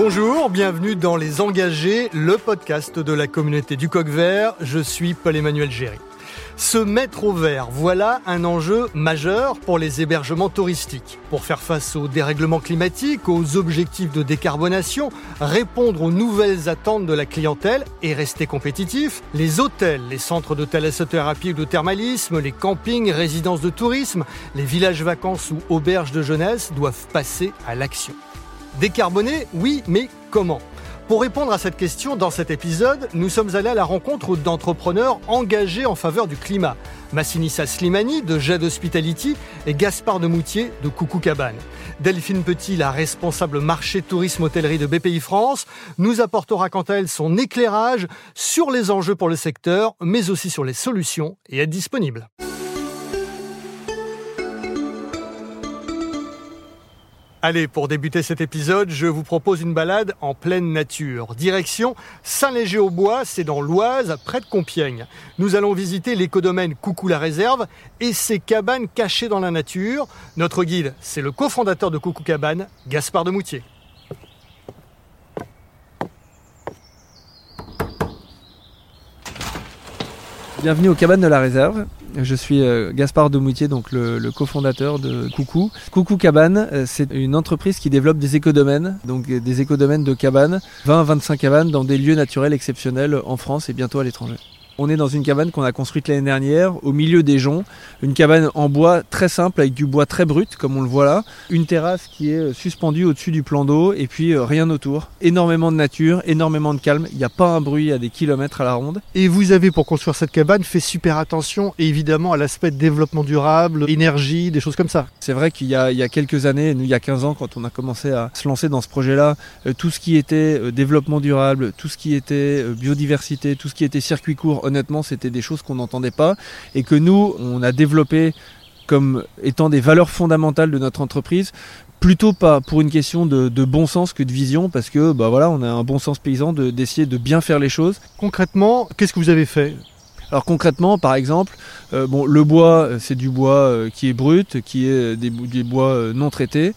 Bonjour, bienvenue dans Les Engagés, le podcast de la communauté du Coq Vert. Je suis Paul-Emmanuel Géry. Se mettre au vert, voilà un enjeu majeur pour les hébergements touristiques. Pour faire face au dérèglement climatique, aux objectifs de décarbonation, répondre aux nouvelles attentes de la clientèle et rester compétitif, les hôtels, les centres de thalassothérapie ou de thermalisme, les campings, résidences de tourisme, les villages vacances ou auberges de jeunesse doivent passer à l'action. Décarboner, oui, mais comment? Pour répondre à cette question, dans cet épisode, nous sommes allés à la rencontre d'entrepreneurs engagés en faveur du climat. Massinissa Slimani de Jade Hospitality et Gaspard de Moutier de Coucou Cabane. Delphine Petit, la responsable marché tourisme hôtellerie de BPI France, nous apportera quant à elle son éclairage sur les enjeux pour le secteur, mais aussi sur les solutions et être disponible. Allez, pour débuter cet épisode, je vous propose une balade en pleine nature. Direction Saint-Léger-au-Bois, c'est dans l'Oise, près de Compiègne. Nous allons visiter l'écodomaine Coucou la Réserve et ses cabanes cachées dans la nature. Notre guide, c'est le cofondateur de Coucou Cabane, Gaspard de Moutier. Bienvenue aux cabanes de la réserve. Je suis euh, Gaspard Demoutier, donc le, cofondateur de Coucou. Coucou Cabane, euh, c'est une entreprise qui développe des écodomaines, donc des écodomaines de cabanes, 20-25 cabanes dans des lieux naturels exceptionnels en France et bientôt à l'étranger. On est dans une cabane qu'on a construite l'année dernière, au milieu des joncs. Une cabane en bois très simple, avec du bois très brut, comme on le voit là. Une terrasse qui est suspendue au-dessus du plan d'eau, et puis euh, rien autour. Énormément de nature, énormément de calme. Il n'y a pas un bruit à des kilomètres à la ronde. Et vous avez, pour construire cette cabane, fait super attention, évidemment, à l'aspect développement durable, énergie, des choses comme ça. C'est vrai qu'il y, y a quelques années, nous, il y a 15 ans, quand on a commencé à se lancer dans ce projet-là, euh, tout ce qui était euh, développement durable, tout ce qui était biodiversité, tout ce qui était circuit court, honnêtement, c'était des choses qu'on n'entendait pas et que nous, on a développé comme étant des valeurs fondamentales de notre entreprise plutôt pas pour une question de, de, bon sens que de vision parce que bah voilà on a un bon sens paysan d'essayer de, bien faire les choses. Concrètement qu'est-ce que vous avez fait? Alors concrètement, par exemple, euh, bon, le bois, c'est du bois euh, qui est brut, qui est des, des bois euh, non traités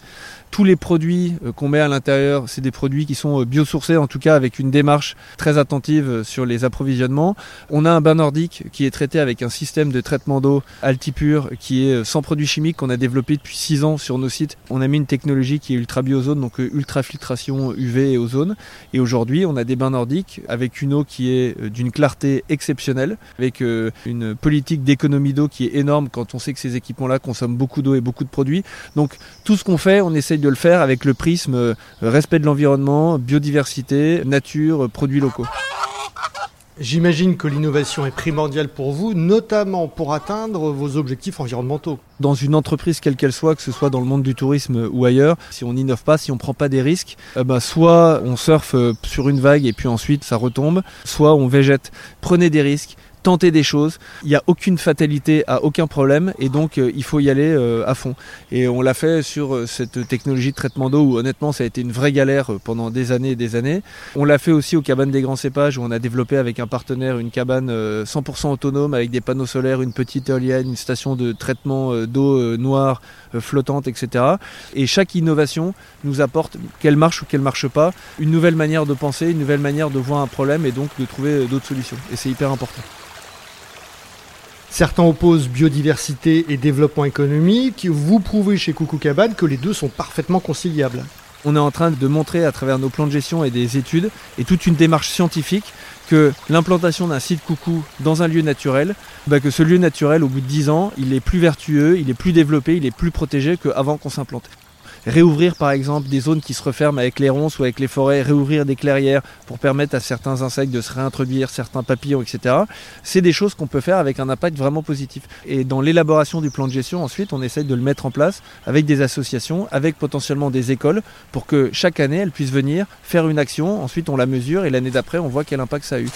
tous les produits euh, qu'on met à l'intérieur, c'est des produits qui sont euh, biosourcés, en tout cas avec une démarche très attentive euh, sur les approvisionnements. On a un bain nordique qui est traité avec un système de traitement d'eau Altipure qui est sans produits chimiques qu'on a développé depuis 6 ans sur nos sites. On a mis une technologie qui est ultra biozone, donc ultra filtration UV et ozone. Et aujourd'hui, on a des bains nordiques avec une eau qui est d'une clarté exceptionnelle, avec une politique d'économie d'eau qui est énorme quand on sait que ces équipements-là consomment beaucoup d'eau et beaucoup de produits. Donc tout ce qu'on fait, on essaye de le faire avec le prisme euh, respect de l'environnement, biodiversité, nature, produits locaux. J'imagine que l'innovation est primordiale pour vous, notamment pour atteindre vos objectifs environnementaux. Dans une entreprise quelle qu'elle soit, que ce soit dans le monde du tourisme ou ailleurs, si on n'innove pas, si on ne prend pas des risques, eh ben soit on surfe euh, sur une vague et puis ensuite ça retombe, soit on végète. Prenez des risques, tenter des choses. Il n'y a aucune fatalité à aucun problème et donc euh, il faut y aller euh, à fond. Et on l'a fait sur euh, cette technologie de traitement d'eau où honnêtement ça a été une vraie galère pendant des années et des années. On l'a fait aussi aux cabanes des grands cépages où on a développé avec un partenaire une cabane 100% autonome avec des panneaux solaires, une petite éolienne, une station de traitement d'eau noire flottante, etc. Et chaque innovation nous apporte, qu'elle marche ou qu'elle marche pas, une nouvelle manière de penser, une nouvelle manière de voir un problème et donc de trouver d'autres solutions. Et c'est hyper important. Certains opposent biodiversité et développement économique. Vous prouvez chez Coucou Cabane que les deux sont parfaitement conciliables. On est en train de montrer à travers nos plans de gestion et des études et toute une démarche scientifique que l'implantation d'un site coucou dans un lieu naturel, bah que ce lieu naturel, au bout de 10 ans, il est plus vertueux, il est plus développé, il est plus protégé qu'avant qu'on s'implante réouvrir par exemple des zones qui se referment avec les ronces ou avec les forêts, réouvrir des clairières pour permettre à certains insectes de se réintroduire, certains papillons, etc. C'est des choses qu'on peut faire avec un impact vraiment positif. Et dans l'élaboration du plan de gestion, ensuite, on essaye de le mettre en place avec des associations, avec potentiellement des écoles, pour que chaque année, elles puissent venir faire une action, ensuite on la mesure et l'année d'après, on voit quel impact ça a eu.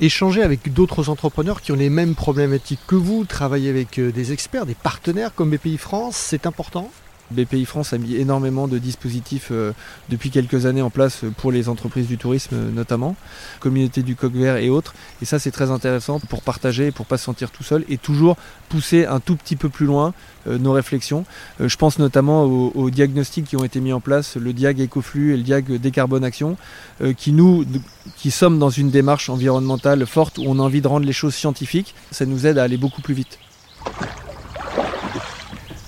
Échanger avec d'autres entrepreneurs qui ont les mêmes problématiques que vous, travailler avec euh, des experts, des partenaires comme BPI France, c'est important? BPI France a mis énormément de dispositifs euh, depuis quelques années en place pour les entreprises du tourisme euh, notamment, communauté du coq vert et autres. Et ça c'est très intéressant pour partager, pour pas se sentir tout seul et toujours pousser un tout petit peu plus loin euh, nos réflexions. je pense notamment aux, diagnostics qui ont été mis en place, le Diag Ecoflux et le Diag Décarbonation, qui nous, qui sommes dans une démarche environnementale forte où on a envie de rendre les choses scientifiques, ça nous aide à aller beaucoup plus vite.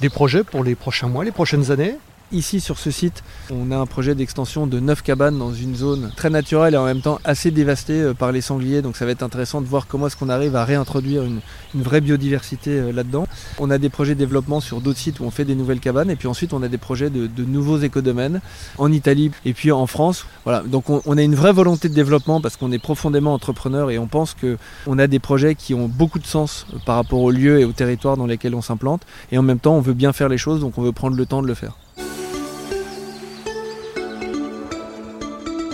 Des projets pour les prochains mois, les prochaines années Ici sur ce site, on a un projet d'extension de 9 cabanes dans une zone très naturelle et en même temps assez dévastée euh, par les sangliers. Donc ça va être intéressant de voir comment est-ce qu'on arrive à réintroduire une, vraie biodiversité euh, là-dedans. On a des projets de développement sur d'autres sites où on fait des nouvelles cabanes et puis ensuite on a des projets de, nouveaux écodomaines en Italie et puis en France. Voilà, donc on, a une vraie volonté de développement parce qu'on est profondément entrepreneur et on pense qu'on a des projets qui ont beaucoup de sens euh, par rapport aux lieux et aux territoires dans lesquels on s'implante et en même temps on veut bien faire les choses donc on veut prendre le temps de le faire.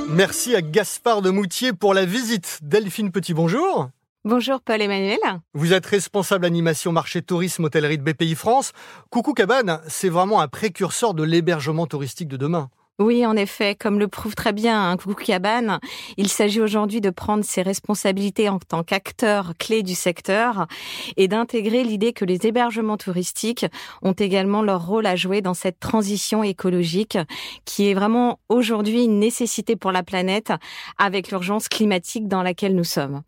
Merci à Gaspard de Moutier pour la visite. Delphine Petit, bonjour. Bonjour Paul-Emmanuel. Vous êtes responsable animation marché tourisme hôtellerie de BPI France. Coucou Cabane, c'est vraiment un précurseur de l'hébergement touristique de demain. Oui, en effet, comme le prouve très bien hein, il s'agit aujourd'hui de prendre ses responsabilités en tant qu'acteur clé du secteur et d'intégrer l'idée que les hébergements touristiques ont également leur rôle à jouer dans cette transition écologique qui est vraiment aujourd'hui une nécessité pour la planète avec l'urgence climatique dans laquelle nous sommes.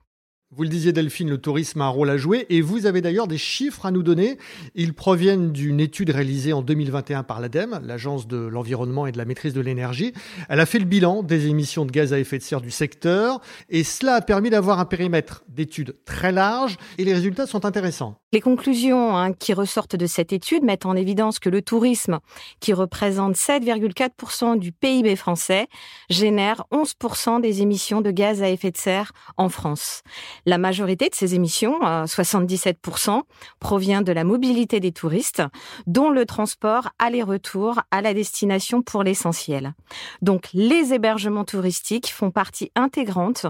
Vous le disiez Delphine, le tourisme a un rôle à jouer et vous avez d'ailleurs des chiffres à nous donner. Ils proviennent d'une étude réalisée en 2021 par l'ADEME, l'Agence de l'environnement et de la maîtrise de l'énergie. Elle a fait le bilan des émissions de gaz à effet de serre du secteur et cela a permis d'avoir un périmètre d'études très large et les résultats sont intéressants. Les conclusions hein, qui ressortent de cette étude mettent en évidence que le tourisme, qui représente 7,4% du PIB français, génère 11% des émissions de gaz à effet de serre en France. La majorité de ces émissions, 77%, provient de la mobilité des touristes, dont le transport aller-retour à la destination pour l'essentiel. Donc les hébergements touristiques font partie intégrante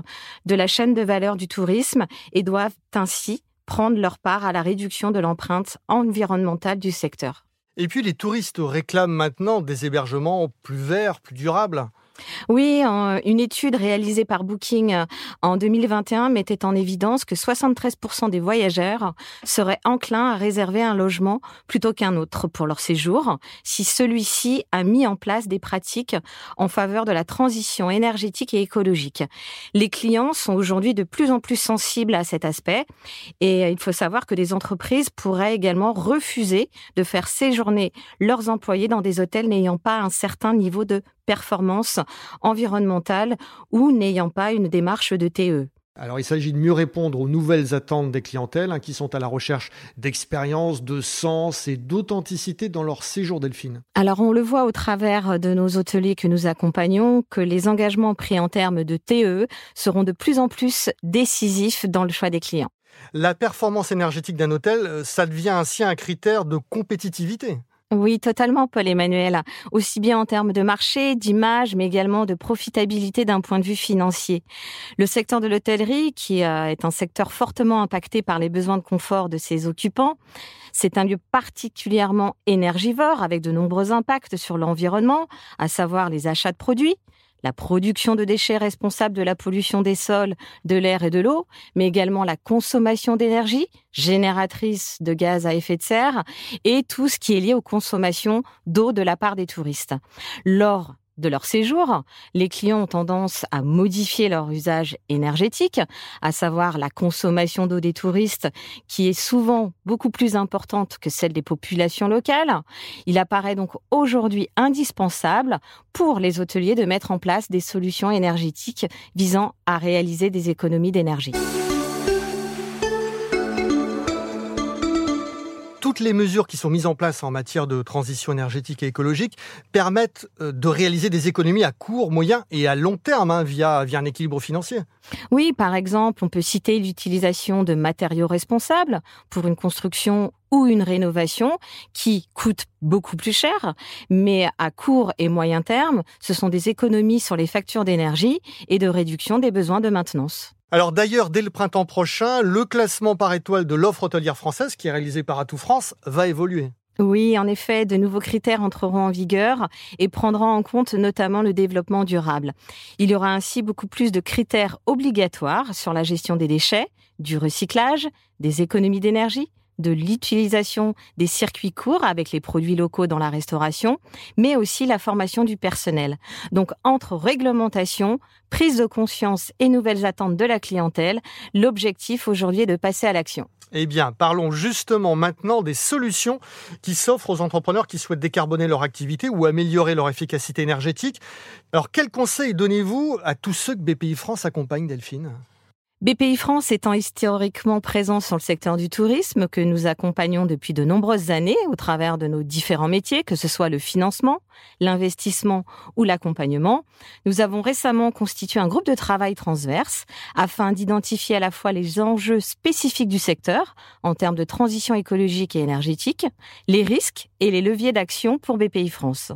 de la chaîne de valeur du tourisme et doivent ainsi prendre leur part à la réduction de l'empreinte environnementale du secteur. Et puis les touristes réclament maintenant des hébergements plus verts, plus durables. Oui, une étude réalisée par Booking euh, en 2021 mettait en évidence que 73% des voyageurs seraient enclins à réserver un logement plutôt qu'un autre pour leur séjour si celui-ci a mis en place des pratiques en faveur de la transition énergétique et écologique. Les clients sont aujourd'hui de plus en plus sensibles à cet aspect et il faut savoir que des entreprises pourraient également refuser de faire séjourner leurs employés dans des hôtels n'ayant pas un certain niveau de performance environnementale ou n'ayant pas une démarche de TE. Alors il s'agit de mieux répondre aux nouvelles attentes des clientèles hein, qui sont à la recherche d'expérience, de sens et d'authenticité dans leur séjour Delphine. Alors on le voit au travers de nos hôteliers que nous accompagnons que les engagements pris en termes de TE seront de plus en plus décisifs dans le choix des clients. La performance énergétique d'un hôtel, euh, ça devient ainsi un critère de compétitivité. Oui, totalement, Paul-Emmanuel. Aussi bien en termes de marché, d'image, mais également de profitabilité d'un point de vue financier. Le secteur de l'hôtellerie, qui euh, est un secteur fortement impacté par les besoins de confort de ses occupants, c'est un lieu particulièrement énergivore avec de nombreux impacts sur l'environnement, à savoir les achats de produits, la production de déchets responsables de la pollution des sols, de l'air et de l'eau, mais également la consommation d'énergie, génératrice de gaz à effet de serre, et tout ce qui est lié aux consommations d'eau de la part des touristes. Lors de leur séjour, les clients ont tendance à modifier leur usage énergétique, à savoir la consommation d'eau des touristes, qui est souvent beaucoup plus importante que celle des populations locales. Il apparaît donc aujourd'hui indispensable pour les hôteliers de mettre en place des solutions énergétiques visant à réaliser des économies d'énergie. Toutes les mesures qui sont mises en place en matière de transition énergétique et écologique permettent euh, de réaliser des économies à court, moyen et à long terme hein, via, via un équilibre financier. Oui, par exemple, on peut citer l'utilisation de matériaux responsables pour une construction ou une rénovation qui coûte beaucoup plus cher, mais à court et moyen terme, ce sont des économies sur les factures d'énergie et de réduction des besoins de maintenance. Alors d'ailleurs, dès le printemps prochain, le classement par étoile de l'offre hôtelière française, qui est réalisé par Atout France, va évoluer. Oui, en effet, de nouveaux critères entreront en vigueur et prendront en compte notamment le développement durable. Il y aura ainsi beaucoup plus de critères obligatoires sur la gestion des déchets, du recyclage, des économies d'énergie, de l'utilisation des circuits courts avec les produits locaux dans la restauration, mais aussi la formation du personnel. Donc entre réglementation, prise de conscience et nouvelles attentes de la clientèle, l'objectif aujourd'hui est de passer à l'action. Eh bien, parlons justement maintenant des solutions qui s'offrent aux entrepreneurs qui souhaitent décarboner leur activité ou améliorer leur efficacité énergétique. Alors, quels conseils donnez-vous à tous ceux que BPI France accompagne, Delphine? BPI France étant historiquement présent sur le secteur du tourisme que nous accompagnons depuis de nombreuses années au travers de nos différents métiers, que ce soit le financement, l'investissement ou l'accompagnement, nous avons récemment constitué un groupe de travail transverse afin d'identifier à la fois les enjeux spécifiques du secteur en termes de transition écologique et énergétique, les risques et les leviers d'action pour BPI France.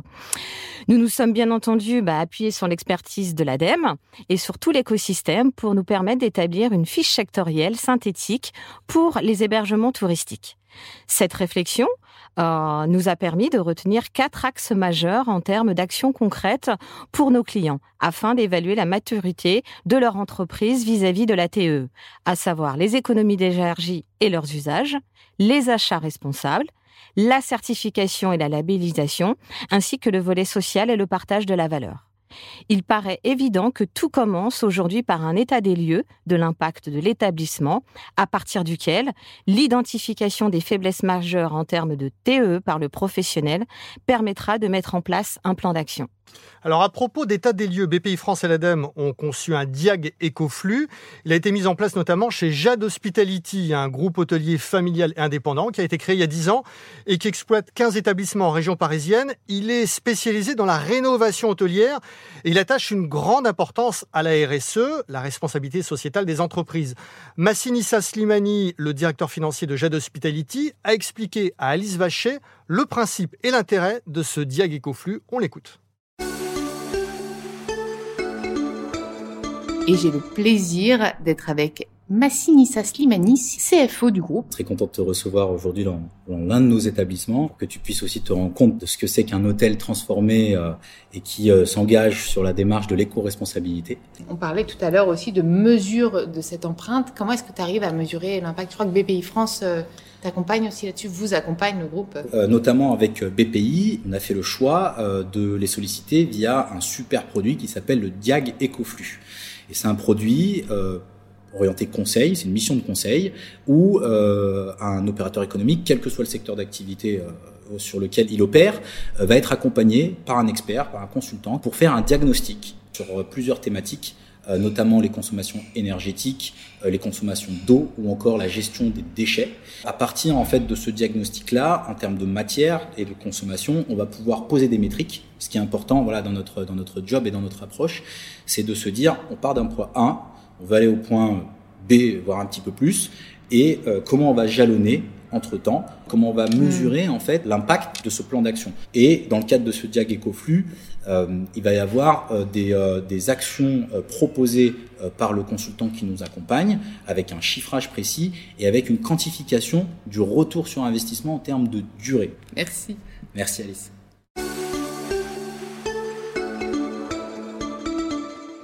Nous nous sommes bien entendu bah, appuyés sur l'expertise de l'ADEME et sur tout l'écosystème pour nous permettre d'établir une fiche sectorielle synthétique pour les hébergements touristiques. Cette réflexion euh, nous a permis de retenir quatre axes majeurs en termes d'actions concrètes pour nos clients afin d'évaluer la maturité de leur entreprise vis-à-vis -vis de la TE, à savoir les économies d'énergie et leurs usages, les achats responsables, la certification et la labellisation, ainsi que le volet social et le partage de la valeur. Il paraît évident que tout commence aujourd'hui par un état des lieux de l'impact de l'établissement, à partir duquel l'identification des faiblesses majeures en termes de TE par le professionnel permettra de mettre en place un plan d'action. Alors à propos d'état des lieux, BPI France et l'ADEME ont conçu un diag écoflux. Il a été mis en place notamment chez Jade Hospitality, un groupe hôtelier familial et indépendant qui a été créé il y a 10 ans et qui exploite 15 établissements en région parisienne. Il est spécialisé dans la rénovation hôtelière et il attache une grande importance à la RSE, la responsabilité sociétale des entreprises. Massinissa Slimani, le directeur financier de Jade Hospitality, a expliqué à Alice Vachet le principe et l'intérêt de ce diag écoflux. On l'écoute. Et j'ai le plaisir d'être avec Massinissa Slimani, CFO du groupe. Très content de te recevoir aujourd'hui dans, l'un de nos établissements, pour que tu puisses aussi te rendre compte de ce que c'est qu'un hôtel transformé euh, et qui euh, s'engage sur la démarche de l'éco-responsabilité. On parlait tout à l'heure aussi de mesure de cette empreinte. Comment est-ce que tu arrives à mesurer l'impact? Je crois que BPI France euh, t'accompagne aussi là-dessus, vous accompagne le groupe Notamment avec BPI, on a fait le choix de les solliciter via un super produit qui s'appelle le Diag EcoFlux. C'est un produit euh, orienté conseil, c'est une mission de conseil, où euh, un opérateur économique, quel que soit le secteur d'activité euh, sur lequel il opère, va être accompagné par un expert, par un consultant, pour faire un diagnostic sur plusieurs thématiques notamment les consommations énergétiques, les consommations d'eau ou encore la gestion des déchets. À partir en fait de ce diagnostic-là, en termes de matière et de consommation, on va pouvoir poser des métriques. Ce qui est important, voilà, dans notre dans notre job et dans notre approche, c'est de se dire, on part d'un point A, on va aller au point B, voire un petit peu plus, et comment on va jalonner entre temps, comment on va hmm. mesurer en fait l'impact de ce plan d'action. Et dans le cadre de ce diag écoflux, euh, il va y avoir euh, des, euh, des, actions proposées par le consultant qui nous accompagne, avec un chiffrage précis et avec une quantification du retour sur investissement en termes de durée. Merci. Merci Alice.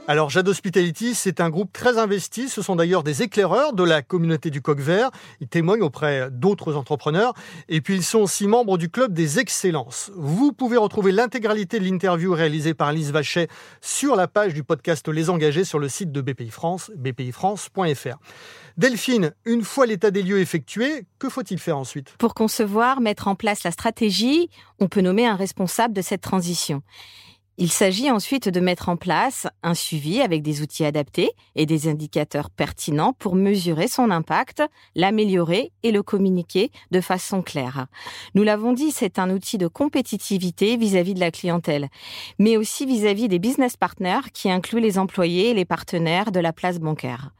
Alors, Jade Hospitality, c'est un groupe très investi. Ce sont d'ailleurs des éclaireurs de la communauté du coq vert. Ils témoignent auprès d'autres entrepreneurs. Et puis, ils sont aussi membres du club des excellences. Vous pouvez retrouver l'intégralité de l'interview réalisée par Lise Vachet sur la page du podcast Les Engagés sur le site de BPI France, bpifrance.fr. Delphine, une fois l'état des lieux effectué, que faut-il faire ensuite? Pour concevoir, mettre en place la stratégie, on peut nommer un responsable de cette transition. Il s'agit ensuite de mettre en place un suivi avec des outils adaptés et des indicateurs pertinents pour mesurer son impact, l'améliorer et le communiquer de façon claire. Nous l'avons dit, c'est un outil de compétitivité vis-à-vis de la clientèle, mais aussi vis-à-vis des business partners qui incluent les employés et les partenaires de la place bancaire.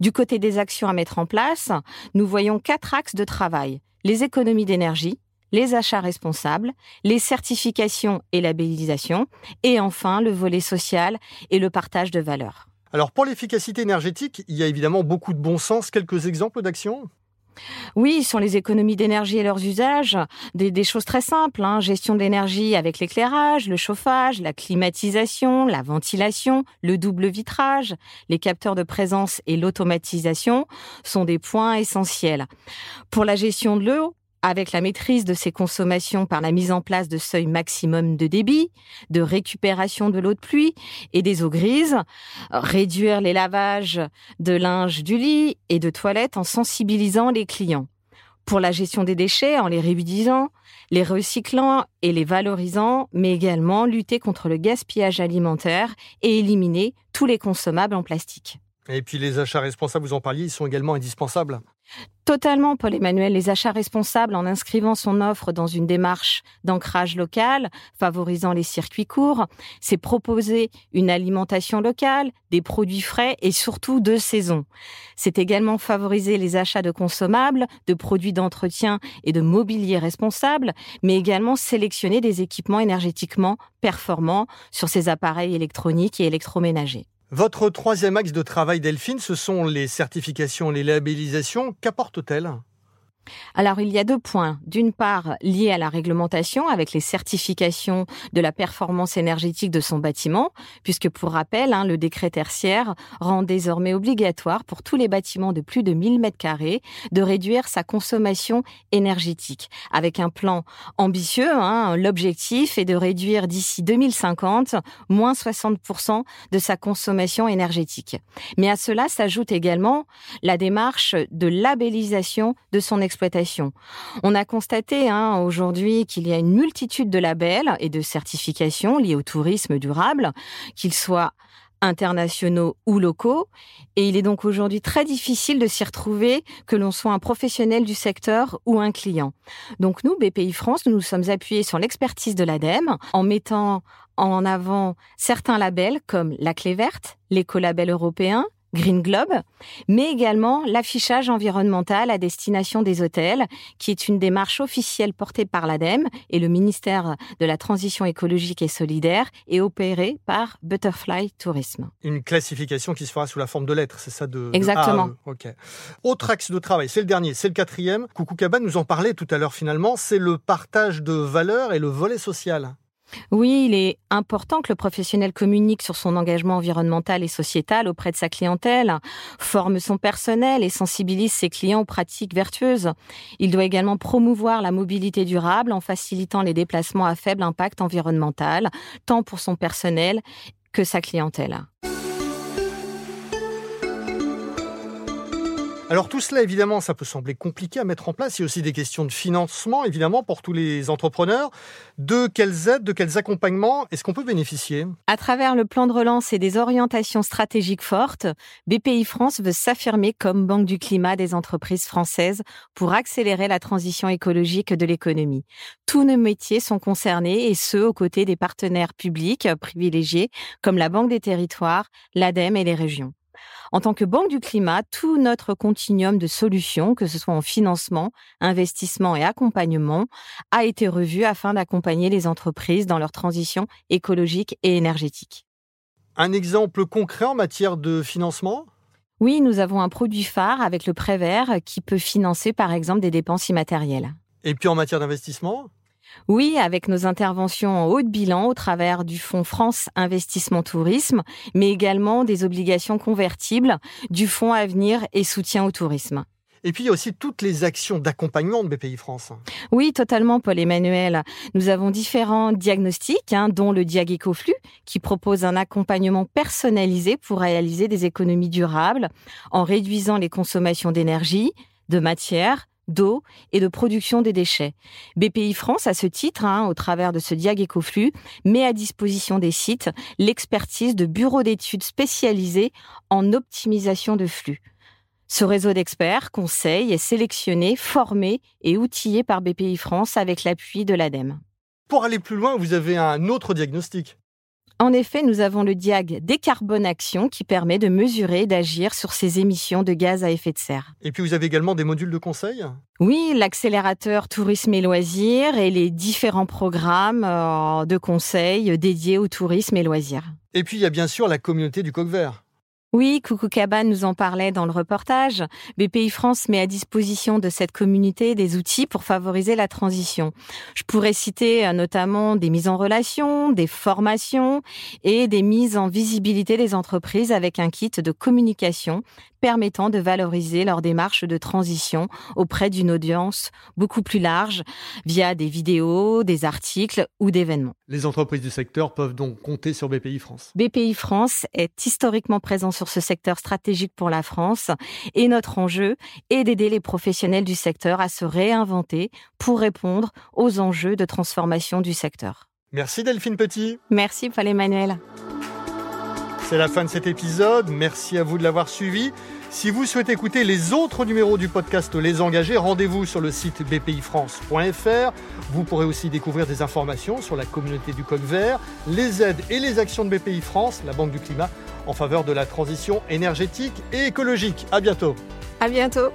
Du côté des actions à mettre en place, nous voyons quatre axes de travail. Les économies d'énergie, les achats responsables, les certifications et labellisation, et enfin le volet social et le partage de valeurs. Alors pour l'efficacité énergétique, il y a évidemment beaucoup de bon sens. Quelques exemples d'actions Oui, sur les économies d'énergie et leurs usages, des, choses très simples, hein. gestion de l'énergie avec l'éclairage, le chauffage, la climatisation, la ventilation, le double vitrage, les capteurs de présence et l'automatisation sont des points essentiels. Pour la gestion de l'eau, avec la maîtrise de ses consommations par la mise en place de seuils maximum de débit, de récupération de l'eau de pluie et des eaux grises, réduire les lavages de linge du lit et de toilette en sensibilisant les clients. Pour la gestion des déchets, en les réutilisant, les recyclant et les valorisant, mais également lutter contre le gaspillage alimentaire et éliminer tous les consommables en plastique. Et puis les achats responsables, vous en parliez, ils sont également indispensables. Totalement, Paul-Emmanuel. Les achats responsables en inscrivant son offre dans une démarche d'ancrage local, favorisant les circuits courts, c'est proposer une alimentation locale, des produits frais et surtout de saison. C'est également favoriser les achats de consommables, de produits d'entretien et de mobilier responsable, mais également sélectionner des équipements énergétiquement performants sur ces appareils électroniques et électroménagers. Votre troisième axe de travail, Delphine, ce sont les certifications, les labellisations. Qu'apportent-elles alors il y a deux points. D'une part, liés à la réglementation avec les certifications de la performance énergétique de son bâtiment, puisque pour rappel, hein, le décret tertiaire rend désormais obligatoire pour tous les bâtiments de plus de 1000 mètres carrés de réduire sa consommation énergétique, avec un plan ambitieux. Hein, L'objectif est de réduire d'ici 2050 moins 60% de sa consommation énergétique. Mais à cela s'ajoute également la démarche de labellisation de son On a constaté hein, aujourd'hui qu'il y a une multitude de labels et de certifications liées au tourisme durable, qu'ils soient internationaux ou locaux. Et il est donc aujourd'hui très difficile de s'y retrouver, que l'on soit un professionnel du secteur ou un client. Donc nous, BPI France, nous nous sommes appuyés sur l'expertise de l'ADEME en mettant en avant certains labels comme la clé verte, l'écolabel européen, Green Globe, mais également l'affichage environnemental à destination des hôtels, qui est une démarche officielle portée par l'ADEME et le ministère de la Transition écologique et solidaire et opérée par Butterfly Tourisme. Une classification qui se fera sous la forme de lettres, c'est ça de Exactement. ok. Autre axe de travail, c'est le dernier, c'est le quatrième. Coucou Cabane nous en parlait tout à l'heure finalement, c'est le partage de valeurs et le volet social. Oui, il est important que le professionnel communique sur son engagement environnemental et sociétal auprès de sa clientèle, forme son personnel et sensibilise ses clients aux pratiques vertueuses. Il doit également promouvoir la mobilité durable en facilitant les déplacements à faible impact environnemental, tant pour son personnel que sa clientèle. Alors tout cela, évidemment, ça peut sembler compliqué à mettre en place. Il y a aussi des questions de financement, évidemment, pour tous les entrepreneurs. De quelles aides, de quels accompagnements est-ce qu'on peut bénéficier? À travers le plan de relance et des orientations stratégiques fortes, BPI France veut s'affirmer comme banque du climat des entreprises françaises pour accélérer la transition écologique de l'économie. Tous nos métiers sont concernés et ceux aux côtés des partenaires publics privilégiés comme la Banque des territoires, l'ADEME et les régions. En tant que Banque du climat, tout notre continuum de solutions, que ce soit en financement, investissement et accompagnement, a été revu afin d'accompagner les entreprises dans leur transition écologique et énergétique. Un exemple concret en matière de financement? Oui, nous avons un produit phare avec le prêt vert qui peut financer par exemple des dépenses immatérielles. Et puis en matière d'investissement? Oui, avec nos interventions en haut de bilan au travers du Fonds France Investissement Tourisme, mais également des obligations convertibles du Fonds Avenir et Soutien au Tourisme. Et puis il y a aussi toutes les actions d'accompagnement de BPI France. Oui, totalement, Paul-Emmanuel. Nous avons différents diagnostics, hein, dont le Diag EcoFlux, qui propose un accompagnement personnalisé pour réaliser des économies durables en réduisant les consommations d'énergie, de matière, d'eau et de production des déchets. BPI France, à ce titre, hein, au travers de ce Diag Ecoflux, met à disposition des sites l'expertise de bureaux d'études spécialisés en optimisation de flux. Ce réseau d'experts conseille est sélectionné, formé et outillé par BPI France avec l'appui de l'ADEME. Pour aller plus loin, vous avez un autre diagnostic. En effet, nous avons le diag décarbonation qui permet de mesurer et d'agir sur ces émissions de gaz à effet de serre. Et puis vous avez également des modules de conseil? Oui, l'accélérateur tourisme et loisirs et les différents programmes euh, de conseil dédiés au tourisme et loisirs. Et puis il y a bien sûr la communauté du coq vert. Oui, Coucou Cabane nous en parlait dans le reportage. BPI France met à disposition de cette communauté des outils pour favoriser la transition. Je pourrais citer euh, notamment des mises en relation, des formations et des mises en visibilité des entreprises avec un kit de communication permettant de valoriser leur démarche de transition auprès d'une audience beaucoup plus large via des vidéos, des articles ou d'événements. Les entreprises du secteur peuvent donc compter sur BPI France. BPI France est historiquement présent sur ce secteur stratégique pour la France et notre enjeu est d'aider les professionnels du secteur à se réinventer pour répondre aux enjeux de transformation du secteur. Merci Delphine Petit. Merci Paul Emmanuel. C'est la fin de cet épisode. Merci à vous de l'avoir suivi. Si vous souhaitez écouter les autres numéros du podcast Les Engagés, rendez-vous sur le site bpifrance.fr. Vous pourrez aussi découvrir des informations sur la communauté du Coq Vert, les aides et les actions de BPI France, la Banque du Climat, en faveur de la transition énergétique et écologique. À bientôt. À bientôt.